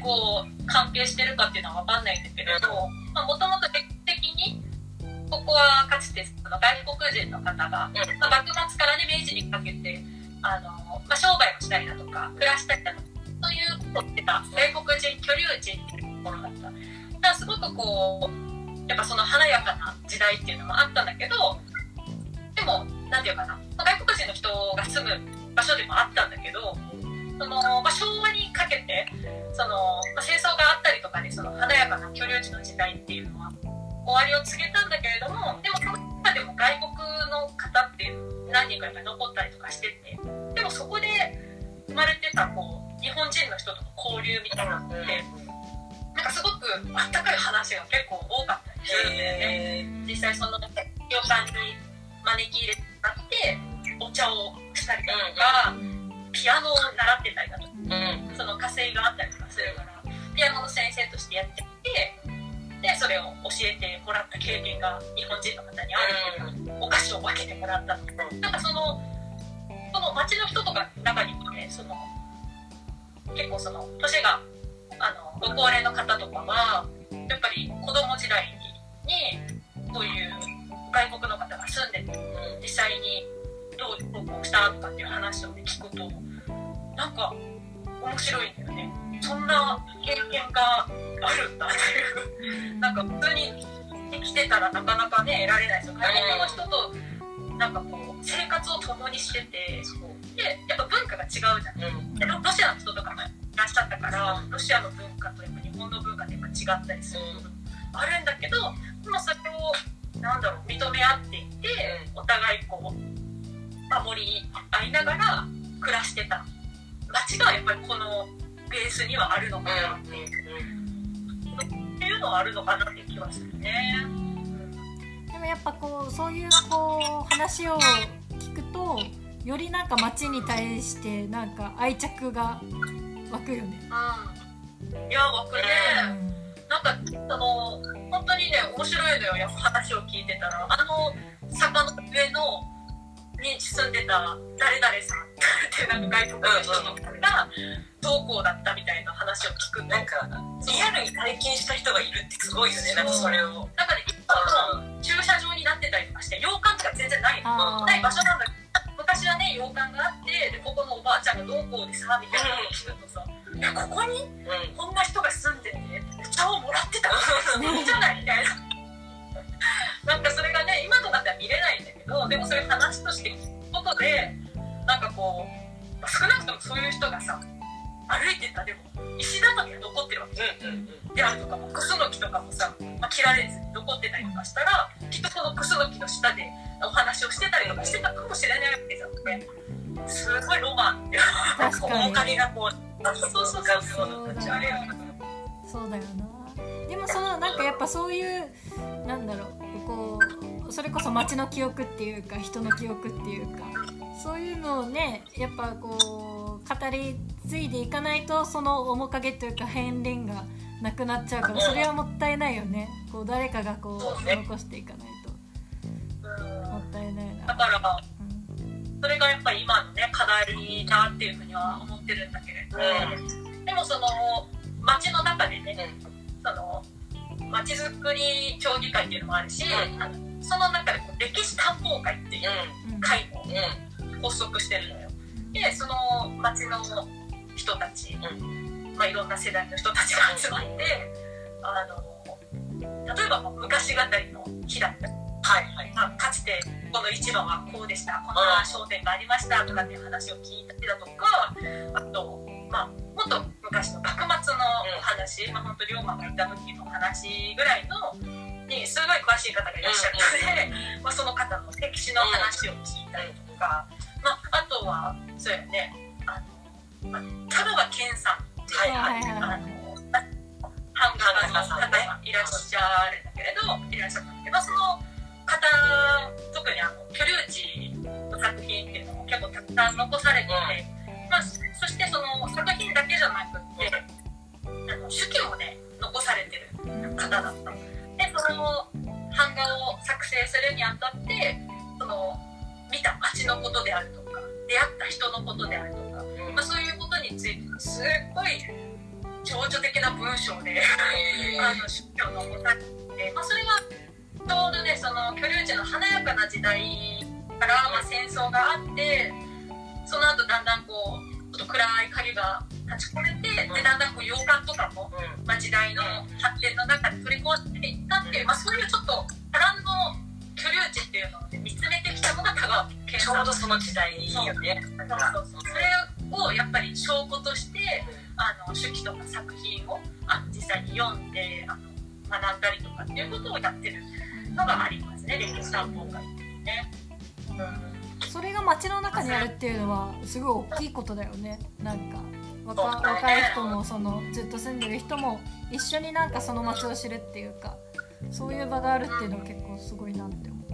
こう関係してるかっていうのは分かんないんだけれどもともと歴史的にここはかつてその外国人の方が、まあ、幕末からね明治にかけてあの、まあ、商売をしたりだとか暮らしたりだとかそういうことってた外国人居留地っていうところだった。だからすごくこうやっぱその華やかな時代っていうのもあったんだけどでも何て言うかな外国人の人が住む場所でもあったんだけどその、まあ、昭和にかけてその、まあ、戦争があったりとかでその華やかな居留地の時代っていうのは終わりを告げたんだけれどもでもその中でも外国の方って何人かやっぱり残ったりとかしててでもそこで生まれてたこう日本人の人との交流みたいなのってなんかすごくあったかい話が結構多かったりするんだよね。実際その旅館に招き入れてもらってお茶をしたりだとか、ピアノを習ってたりだとか、その火星があったりとかするからピアノの先生としてやっててでそれを教えてもらった経験が日本人の方にあるっていうお菓子を分けてもらったとか。なんかそのその町の人とかの中にもねその結構その年があのご高齢の方とかはやっぱり子供時代にそういう外国の方が住んでて実際にどう登校したっていう話を、ね、聞くとなんか面白いんだよね。そんな経験があるんだっていう。なんか普通に生きてたらなかなかね得られない。ですよ外国の人となんかこう生活を共にしててでやっぱ文化が違うじゃん、でロシアの人とかもいらっしゃったからロシアの文化とやっぱ日本の文化っぱ違ったりする。部分あるんだけどでもそれをなんだろう認め合っていてお互いこう守り合いながら暮らしてた。街がやっぱりこのベースにはあるのかなっていう、っていうのはあるのかなって気はするね。でもやっぱこうそういうこう話を聞くとよりなんか街に対してなんか愛着が湧くよね。うん、いや湧くね、うん、なんかその本当にね面白いのよ。やっぱ話を聞いてたら。あの坂の上のに住んでた誰々さんってなんか外国の人の方がどうこうだったみたいな話を聞くなんかリアルに体験した人がいるってすごいよね。なんかそれをなんかね今は駐車場になってたりとかして洋館とか全然ないない場所なんだけど昔はね洋館があってでここのおばあちゃんがどうこうでさみたいなのを聞くとさ、いやここにこんな人が住んでて茶をもらってた じゃないみたいな。なんかそれがね今となっては見れないんだけどでもそういう話として聞くことでなんかこう少なくともそういう人がさ歩いてたでも石畳が残ってるわけ、ん、であるとかもクスノキとかもさ、まあ、切られずに残ってたりとかしたらきっとこのクスノキの下でお話をしてたりとかしてたかもしれないわけじゃん。ねすごいロマンって面影がこうそうそうそうそうそうだよなでもそのなんかやっぱそういうなんだろうこうそれこそ街の記憶っていうか人の記憶っていうかそういうのをねやっぱこう語り継いでいかないとその面影というか片鱗がなくなっちゃうからそれはもったいないよね。こう誰かがこう残していかないと。もったいないな。だから、うん、それがやっぱり今のね課題だっていうふうには思ってるんだけれど、うん、でもその街の中でね、うん、そのまちづくり協議会っていうのもあるし、うん、その中でこう歴史探訪会っていう会も発足してるのよ。でその町の人たち、まあ、いろんな世代の人たちが集まってあの例えば昔語りの日だった。り。はいはい。まあ、かつてこの市場はこうでしたこんな商店がありましたとかっていう話を聞いたりだとかあと、まあ、もっと昔の幕末のお話、まあ、本当龍馬がいた時の話ぐらいのにすごい詳しい方がいらっしゃるので、まあ、その方の歴史の話を聞いたりとか、まあ、あとはそうやねあの、まあ、田川健さんっていう、はいはいはい、あの版画家の方がいらっしゃるんだけれどいらっしゃったんだけどその方特にあの居留地の作品っていうのも結構たくさん残されてて、まあ、そしてその作品だけじゃなくって手記もね残されてる方だったでその版画を作成するにあたってその見た街のことであるとか出会った人のことであるとか、まあ、そういうことについてすっごい詳情緒的な文章であの宗教の答えで、まあ、それがちょうどねその居留地の華やかな時代から、まあ、戦争があってその後だんだんこうちょっと暗い影が立ち込めてでだんだんこう洋館とかも、うん。まあ、時代の発展の中で取り壊していったっていう、まあ、そういうちょっと波乱の居留地っていうのを、ね、見つめてきたのが香川県ちょうどその時代よね。なんかそうそう。それをやっぱり証拠としてあの手記とか作品をあの実際に読んであの学んだりとかっていうことをやってるのがありますね歴史担保会っていうね。それが街の中にあるっていうのはすごい大きいことだよね。なんか若若い人もそのずっと住んでる人も一緒になんかその街を知るっていうかそういう場があるっていうのは結構すごいなって思う。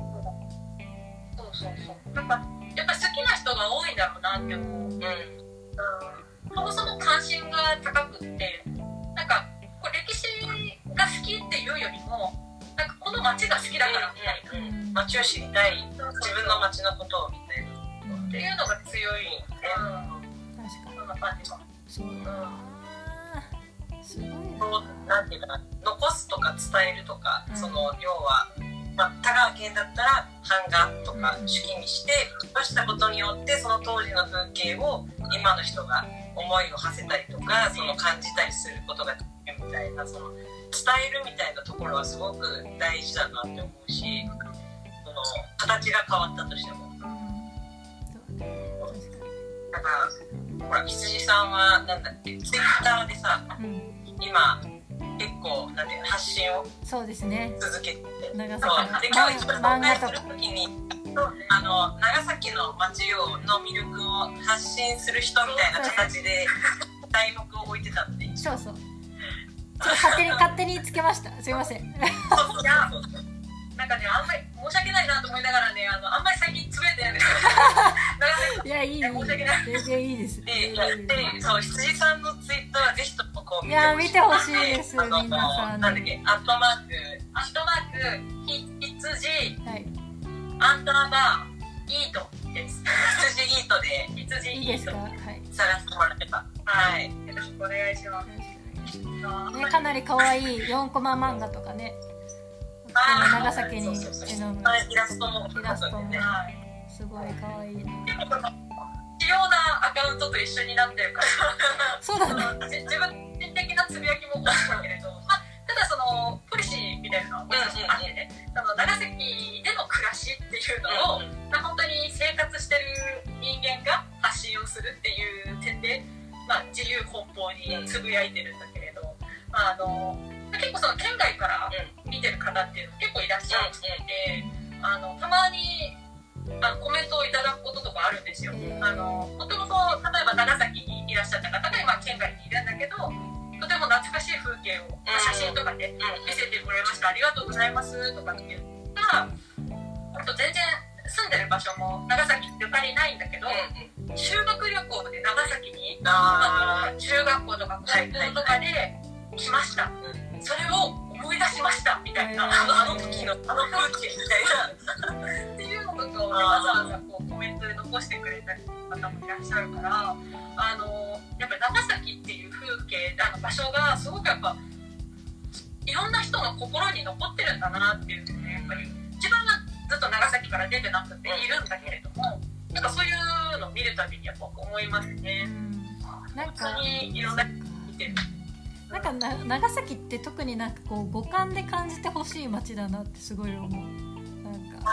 そうそうそう。なんかやっぱ好きな人が多いんだろうなって思う。うん。うん。そもそも関心が高くってなんかこう歴史が好きっていうよりもなんかこの街が好きだからみたいな、うん。街を知りたい自分の街のことをみたいなっていうのが強い、うん、確かに。そんな感じがそうだな。すごいこうなんていうかな残すとか伝えるとか、うん。その要は、まあ、田川県だったら版画とかうん。手記にして残したことによってその当時の風景を今の人が思いを馳せたりとかその感じたりすることができるみたいなその伝えるみたいなところはすごく大事だなって思うしその形が変わったとしても。ほら羊さんはなんだっけ？ツイッターでさに、うん、今結構なんて発信をそうですね。続けてそう。崎で今日一番紹介するとか。時にあの長崎の街をの魅力を発信する人みたいな形で題目を置いてたっていう。そうそう。勝手に勝手につけました。すいません。なんかねあんまり申し訳ないなと思いながらねあのあんまり最近つぶやいてないんですよ いやいい全然いいです。ででそう羊さんのツイッターはぜひともこうい。や見てほしいです皆さん。なんだっけアットマーク。アットマークひ羊。はい。アンダーバーイートです。羊イートで羊いいですイートか？はい。探してもらえば。はい。よろしくお願いします。ね、かなり可愛い4コマ漫画とかね。長崎にイラストも。イラストも。ねはいすごい可愛いな結構この主要なアカウントと一緒になってるから。そうだねじ 自分的なつぶやきも多いんだけれど、まあ、ただそのポリシーみたいなのがあってね、その長崎での暮らしっていうのを、まあ、本当に生活してる人間が発信をするっていう点で、まあ、自由奔放につぶやいてるんだけれど、まあ、あの結構その県外から見てる方っていうの結構いらっしゃって、あのたまにあのコメントをいただくこととかあるんですよ。あのもともと例えば長崎にいらっしゃった方が今県外にいるんだけどとても懐かしい風景を、まあ写真とかで見せてくれました。ありがとうございますとかって言ったらあと全然住んでる場所も長崎ってゆかりないんだけど修学旅行で長崎にあ中学校とか高校とかで来ました。それを思い出しましたみたいな。あの時のあの風景みたいなわざわざこうコメントで残してくれたり方もいらっしゃるからあのやっぱり長崎っていう風景あの場所がすごくやっぱいろんな人の心に残ってるんだなっていうのねやっぱり自分はずっと長崎から出てなくているんだけれどもなんかそういうのを見るたびにやっぱ思いますうね。ん。なんかにいろんな見てる。なんかな長崎って特になんかこう五感で感じてほしい街だなってすごい思う。なんか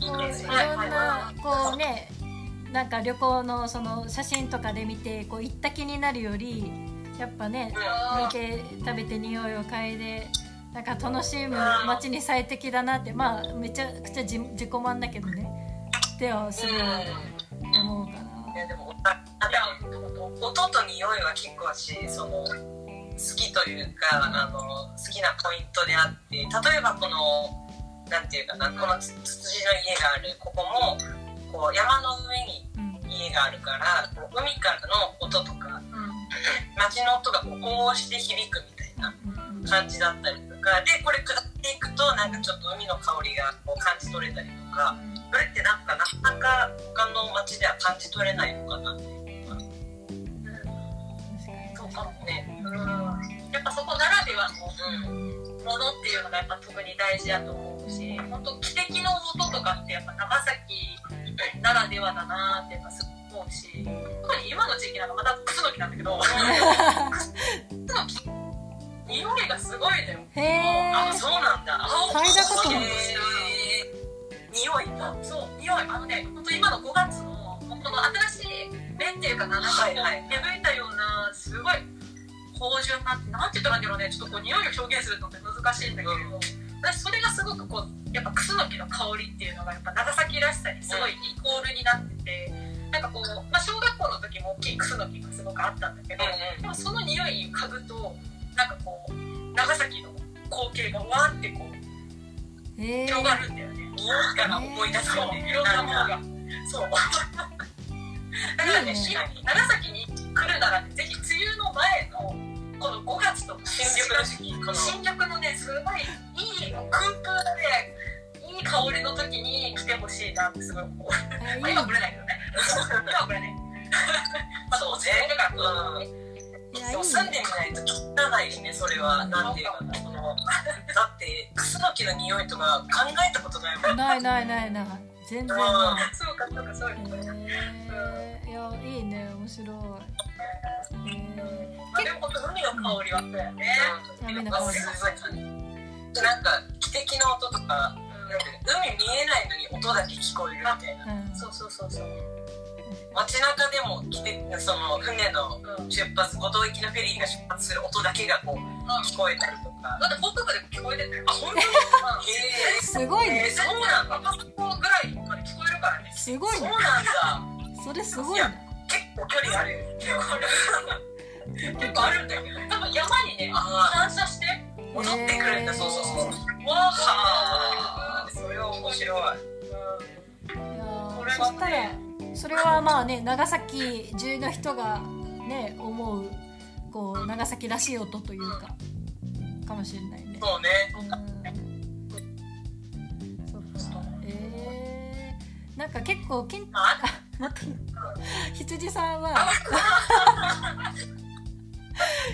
いいですねろんなこうねなんか旅行のその写真とかで見てこう行った気になるよりやっぱね見て食べて匂いを嗅いでなんか楽しむ街に最適だなってまあめちゃくちゃ自自己満だけどねってはすごい思うかいやでも音と匂いは結構私その好きというかあの好きなポイントであって例えばこのなんていうかなこのつつつじの家があるここもこう山の上に家があるからこう海からの音とか街の音がこうこうして響くみたいなうん。感じだったりとかでこれ下っていくとなんかちょっと海の香りがこう感じ取れたりとかそれってなんかなかなか他の街では感じ取れないのかなっていうのが。確かに確かかもね。うん。やっぱそこならではのうん。ものっていうのがやっぱ特に大事だと思うし本当汽笛の音とかってやっぱ長崎ならではだなってやっぱすごい思うし特に今の時期なんかまたクスノキなんだけどクスノキ匂いがすごいのよ。あそうなんだ。青嗅いだこと匂い。がそう匂いあのね本当今の5月のこの新しい芽っていうかななん芽吹いたようなすごい芳醇ななんて言ったらいいんだろうね。ちょっとこう匂いを表現するのって難しいんだけど、私それがすごくこうやっぱクスノキの香りっていうのがやっぱ長崎らしさにすごいイコールになってて、なんかこう、まあ、小学校の時も大きいクスノキがすごくあったんだけど、でもその匂い嗅ぐとなんかこう長崎の光景がわーってこう広がるんだよね。匂いから思い出すよねいろんなものが。そう。だからね、いいね今長崎に来るなら、ぜひ梅雨の前のこの5月とか新緑の時期この新緑のね、すごいいい空風で、いい香りの時に来てほしいなってすごい思う。今来れないけどね。今は来れない。まあ、そう落ち着いてから。うんいやいいでも住んでみないと汚いしねそれは。なんていうかなそのだってクスノキの匂いとか考えたことないもん。ないないないない。全然なそうか、そうか、そうか。いへえいやいいね。面白い。へえまあ、でも本当海の香りはそうやね。海の香りなん。かすごい感じなんか汽笛の音とかなんか海見えないのに音だけ聞こえるみたいな。うん。そうそうそうそう。街中でもその船のうん。出発五島行きのフェリーが出発する音だけがこう聞こえたりとか。だって北部でも聞こえてたよ。あ本当？にへすごいね。えー、そうなんだ。赤坂ぐらいまで聞こえるからね。すごいね。そうなんだ。それすごいね。結構距離あるよ 結構あるんだよ。多分山にね、あ反射して、戻ってくるんだ。そうそうそう。わはあー。それは面白い。いやーこれはそしたらそれはまあね長崎中の人がね思うこう長崎らしい音というかかもしれないね。そうね。うん。そっか。えー、なんか結構けんまあ、待って。羊さんは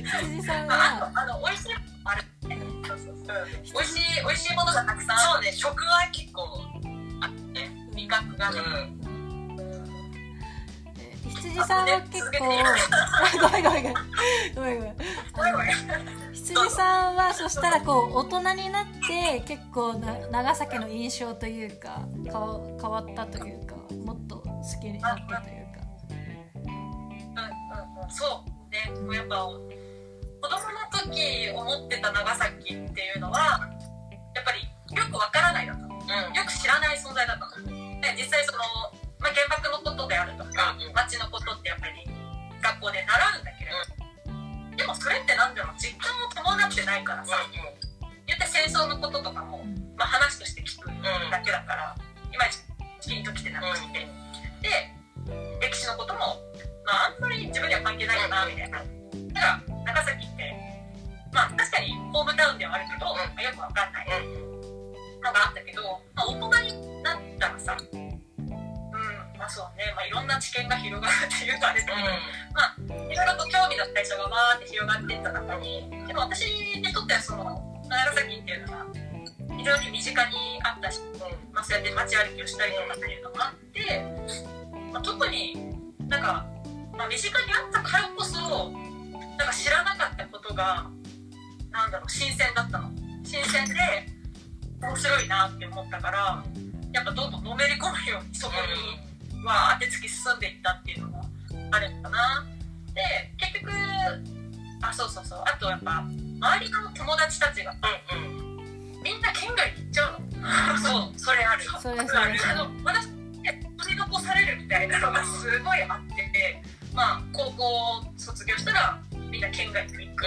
羊さんあはと、あの、美味しいあるね。そうそうそう。美味しい、美味しいものがたくさんあそうね食は結構るね。味覚が。ね。うん。え羊さんは結構続けていいごめんごめんごめん。ごめんごめん。ごめんごめん。羊さんはそしたらこう大人になって結構な長崎の印象というか変わ変わったというかもっと好きになったというか。うんうんうん。そうね。もうやっぱ子供の時思ってた長崎っていうのはやっぱりよくわからないだった。のよく知らない存在だった。ので実際その、まあ、原爆のことであるとかうんうん。街のことってやっぱり学校で習うんだけれどでもそれってなんだろう。実感を伴ってないからさ言って戦争のこととかも、まあ、話として聞くだけだからいまいちピンときてなくて。で歴史のことも、関係ないよなみたいなだ。長崎ってまあ確かにホームタウンではあるけど、まあよくわかんないのがあったけど、まあ、大人になったらさうんまあそうね、まあ、いろんな知見が広がるっていうとあれだ。けど、いろいろと興味の対象がわーって広がっていった中にでも私にとってはその長崎っていうのが非常に身近にあったし、まあ、そうやって街歩きをしたりとかっていうのがあって、まあ、特になんか、まあ、身近にあったからこそなんか知らなかったことがなんだろう新鮮だったの。新鮮で面白いなって思ったからやっぱどんどんのめり込むようにそこにわーって突き進んでいったっていうのがあるのかな。で結局あそうそうそう。あとやっぱ周りの友達たちがみんな県外に行っちゃうの。そう それある。それある。あの私取り残されるみたいなのがすごいあってまあ高校卒業したらみんな県外に行く。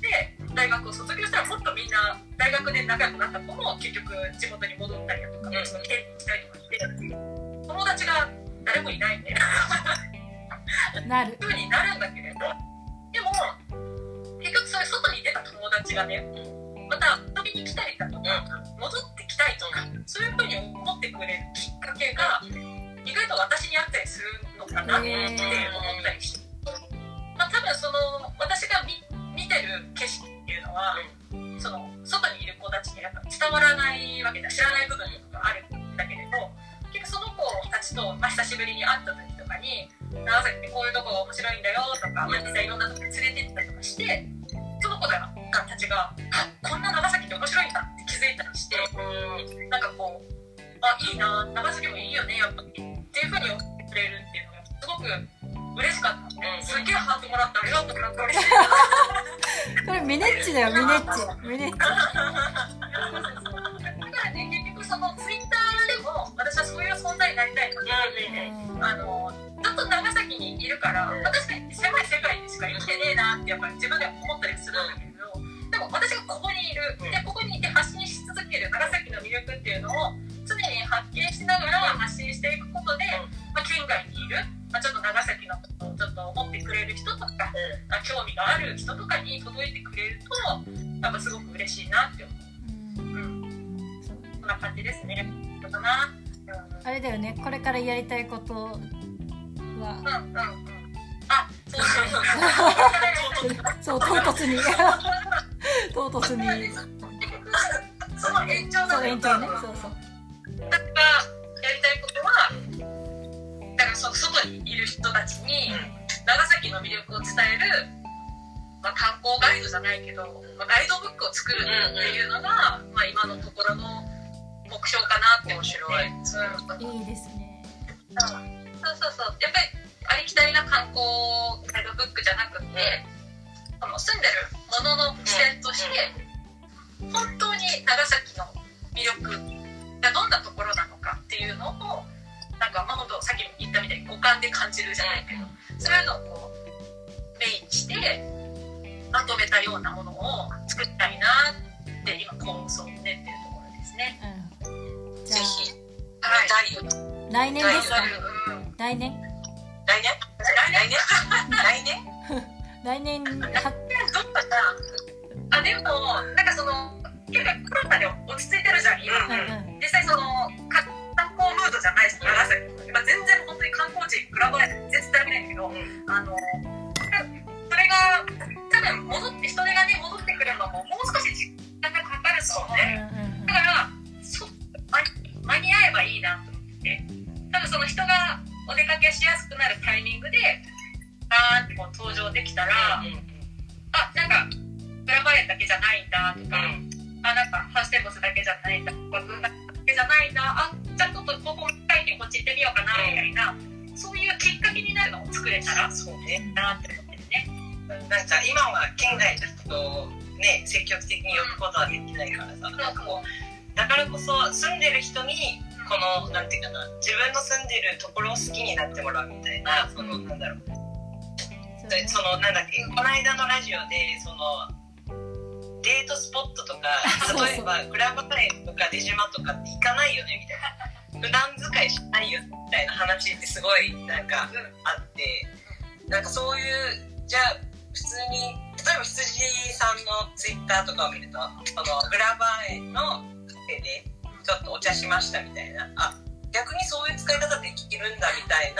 で大学を卒業したらもっとみんな大学で仲良くなった子も結局地元に戻ったりだとか、うん。その県にしたりとかして友達が誰もいないんでなる。風になるんだけれどでも結局そういう外に出た友達がねまた遊びに来たりだとか戻ってきたいとかそういう風に思ってくれるきっかけが意外と私にかなって思ったりして、まあ、多分その私が見見てる景色っていうのは、その外にいる子たちにやっぱ伝わらないわけだ知らない部分とかあるん。だけれど結局その子たちと、まあ、久しぶりに会った時とかに「長崎ってこういうとこが面白いん。だよ」とか、まあ、実際いろん。なとこに連れてったりとかしてその子たちが「あこん。な長崎って面白いん。だ」って気づいたりしてなん。かこう「あいいな長崎もいいよねやっぱ」っていうふうに思ってくれるく嬉しかった、うん。すっげえハートもらってありがとうなん。か嬉しいこれミネッチだよミネッチミネッチだからね結局そのツイッターでも私はそういう存在になりたいなって思って、あのずっと長崎にいるから、まあ確かに狭い世界でしか生きてねえなってやっぱり自分では思ったりするん。だけどでも私がここにいるでここにいて発信し続ける長崎の魅力っていうのを常に発見しながら発信していくことで、まあ、県外にいる、まあ、ちょっと長崎のことをちょっと思ってくれる人とか、まあ興味がある人とかに届いてくれるとやっぱすごく嬉しいなって思う、うん、そうそんな感じですね。どうかな、うん。あれだよね。これからやりたいことは。うんうんうん。あ、そうそう。そう。唐突に。唐突に。その延長そうの延長ね。そうそう。私がやりたいことは、その外にいる人たちに長崎の魅力を伝える、まあ、観光ガイドじゃないけど、まあ、ガイドブックを作るっていうのが、まあ、今のところの目標かなって思って面白い。うん。いいですね。そうそうそう。やっぱりありきたりな観光ガイドブックじゃなくて、あの住んでるものの視点として、本当に長崎の魅力がどんなところなのかっていうのをなんかまあ本当さっき言ったみたいに五感で感じるじゃないけど、そういうのをこうメインにしてまとめたようなものを作りたいなって今構想を練ってるところですね。うん。じゃぜひ。はい。第4あ来年ですか？うん来年？来年？来年？来年？来年？はどうかな？あでもなんかその結構コロナで落ち着いてるじゃん今、うんうん実際その光ムードじゃないし長崎今全然本当に観光地グラバーで全然足りないんだけど、あのそれが多分戻って人手がね戻ってくるのももう少し時間がかかると思うね。うんうんだからそ間に間に合えばいいなと思って。多分その人がお出かけしやすくなるタイミングでバーンってこう登場できたら、あなんかグラバレンだけじゃないんだとか、あなんかハウステンボスだけじゃないんだとかけじゃないんだあじゃあちょっとここ書いてこっち行ってみようかなみたいな、そういうきっかけになるのを作れたら。そうね。なって思ってるね。なんか今は県外の人をね積極的に呼ぶことはできないからさ。なんかこうだからこそ住んでる人にこのなんていうかな自分の住んでるところを好きになってもらうみたいなそのなんだろう。そのなんだっけこの間のラジオでそのデートスポットとか 例えばグラバレンとか出島とかって行かないよねみたいな普段使いしないよみたいな話ってすごいなんかあってなんかそういうじゃあ普通に例えば羊さんのツイッターとかを見るとそのグラバレンの手でちょっとお茶しましたみたいな。あ逆にそういう使い方できるんだみたい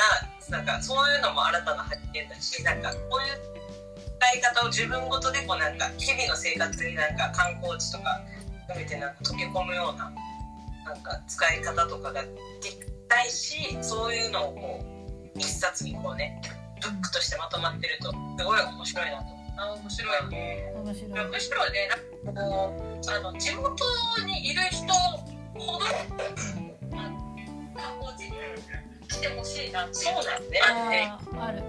ななんかそういうのも新たな発見だしなんかこういう使い方を自分ごとでこうなんか日々の生活になんか観光地とか含めてなんか溶け込むようななんか使い方とかができたいしそういうのをこう一冊にこうねブックとしてまとまってるとすごい面白いなと思う。あ面白いね。面白いむしろねなんかこうあの地元にいる人ほど観光地に来てほしいなっていうのうあって。ある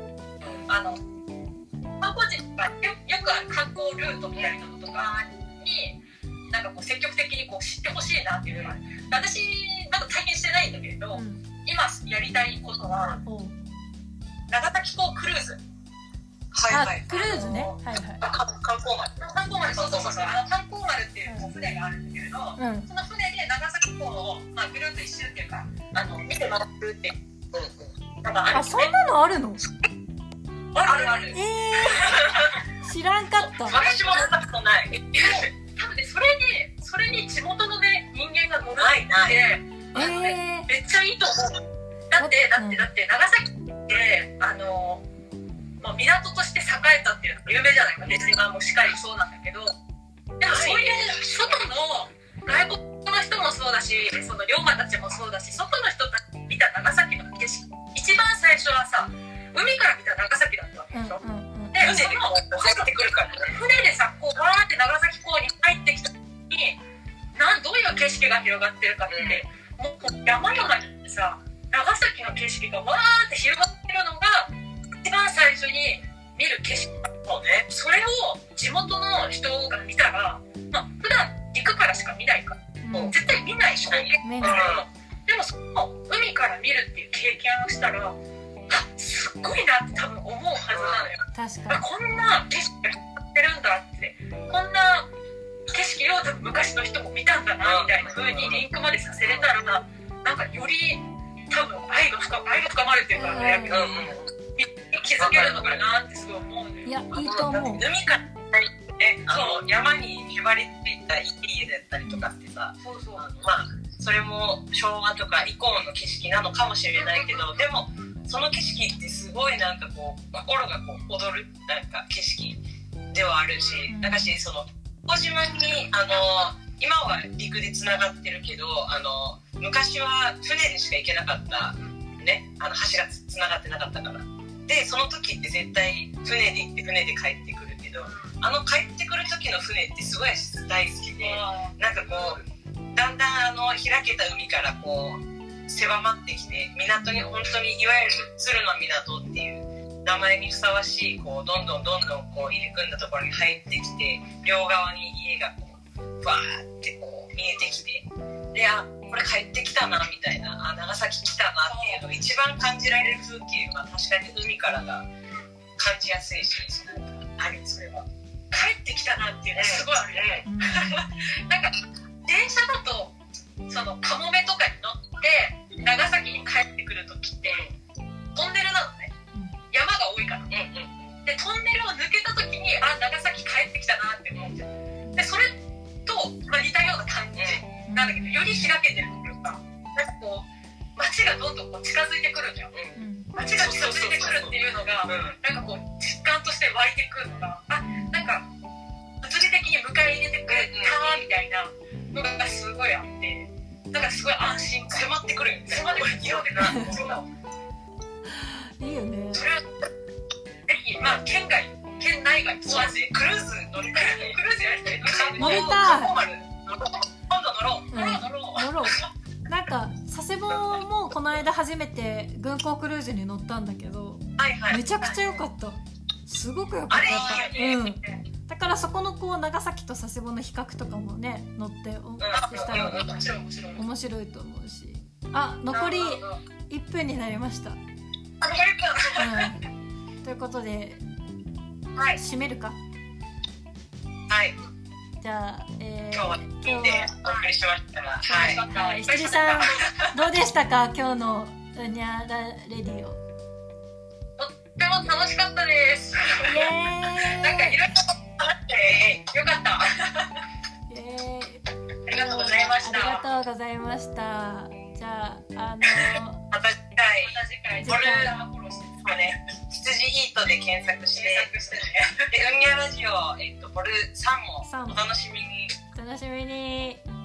あの観光地がよよくある観光ルートみたいなのとかになんかこう積極的にこう知ってほしいなっていうのが私まだ体験してないんだけれど、うん。今やりたいことは長崎港クルーズ。あはいはい。クルーズね。はいはい。観光マン。観光丸そうそうそうそう。あの観光丸っていう船があるんだけれど、うん。その船で長崎港を、まあ、ぐるっと一周っていうかあの見て回るっていううんうん。のがあるんですね。あそんなのあるの？あるある。えー、知らんかった。私も乗ったことない。多分ねそれにそれに地元のね人間が乗るないない。ってえー、めっちゃいいと思う。だってだってだって長崎ってあのもう港として栄えたっていうのが有名じゃないか。出島もしっかりそうなんだけど。でもそういう外の外国の人もそうだしその龍馬たちもそうだし外の人たちでしょ、うん。うんうんで船でそのこう。入ってくるからるってい。うかね、うんうん。うん気づけるのかなってすごい思うのよ。にいやいいと思う。海からねあの山にへばりついた家だったりとかってさそうそう。あのまあそれも昭和とか以降の景色なのかもしれないけどでもその景色ってすごいなんかこう心がこう踊るなんか景色ではあるしだからしその小島にあの今は陸でつながってるけどあの昔は船でしか行けなかったねあの橋がつつながってなかったからでその時って絶対船で行って船で帰ってくるけどあの帰ってくる時の船ってすごい大好きで。なんかこうだんだんあの開けた海からこう狭まってきて港に本当にいわゆる鶴の港っていう名前にふさわしいこうどんどんどんどんこう入り組んだところに入ってきて両側に家がこうバーってこう見えてきてであこれ帰ってきたなみたいなあ長崎来たなっていうのが一番感じられる風景は確かに海からが感じやすいしなんかあるそれは。帰ってきたなっていうのすごいあるよね。うん。なんか電車だとそのカモメとかに乗って長崎に帰ってくる時ってトンネルなのね。山が多いからうん。うん。でトンネルを抜けた時にあ長崎帰ってきたなって思っちゃうでそれと、まあ、似たような感じなんだけどより開けてるっていうかなんかこう街がどんどんこう近づいてくるじゃん。うん。街が近づいてくるっていうのがうん。なんかこう実感として湧いてくるのがあなんか物理的に迎え入れてくれたみたいなのがすごいあってなんかすごい安心感。迫ってくるよね。迫ってくる。よね いいよね。それはぜひまあ県外県内外問わずクルーズ乗りたいねクルーズやりたい。乗りたいろううん。乗ろうなんか佐世保もこの間初めて軍港クルーズに乗ったんだけどはいはい。めちゃくちゃ良かった。すごく良かった。いいようん。だからそこのこう長崎と佐世保の比較とかもね乗っておしたらうん面白い。と思うし。あ残り1分になりました、うん、ということではい。締めるか。はいじゃあ、えー、今日は今聞いてお送りしましたがはいは、はい、羊さんどうでしたか？今日のうにゃらレディオ。とっても楽しかったです。なんかいろいろあってよかった。ありがとうございました。ありがとうございました。じゃああのまた次回また次回次回フォローしてそうね羊イートで検索して。検索してね。でうんにゃラジオえっとボル3も三も。お楽しみに。お楽しみに